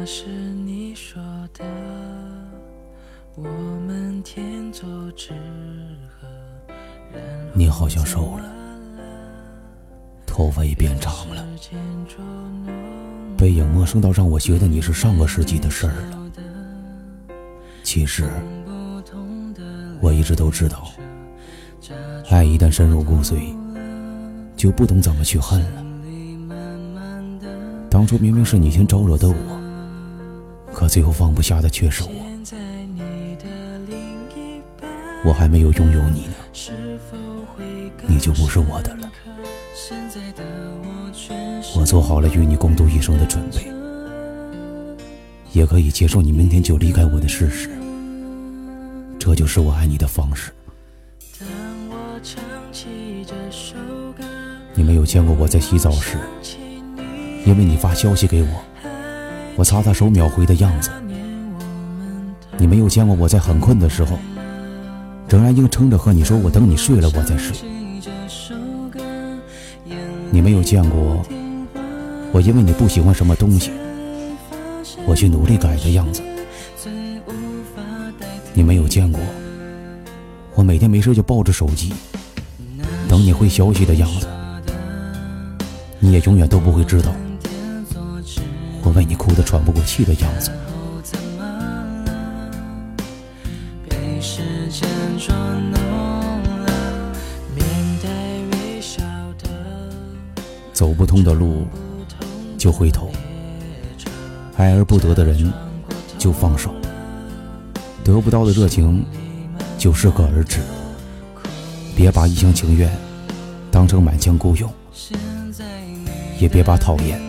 那是你说的，我们天作之合。你好像瘦了，头发也变长了，背影陌生到让我觉得你是上个世纪的事了。其实，我一直都知道，爱一旦深入骨髓，就不懂怎么去恨了。当初明明是你先招惹的我，可最后放不下的却是我。我还没有拥有你呢，你就不是我的了。我做好了与你共度一生的准备，也可以接受你明天就离开我的事实。这就是我爱你的方式。你没有见过我在洗澡时，因为你发消息给我，我擦擦手秒回的样子。你没有见过我在很困的时候，仍然硬撑着和你说我等你睡了我再睡。你没有见过我因为你不喜欢什么东西，我去努力改的样子。你没有见过我每天没事就抱着手机等你回消息的样子。你也永远都不会知道为你哭得喘不过气的样子。走不通的路就回头，爱而不得的人就放手，得不到的热情就适可而止。别把一厢情愿当成满腔孤勇，也别把讨厌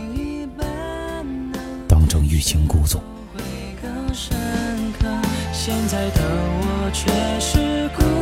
情故纵会更深刻，现在的我却是孤。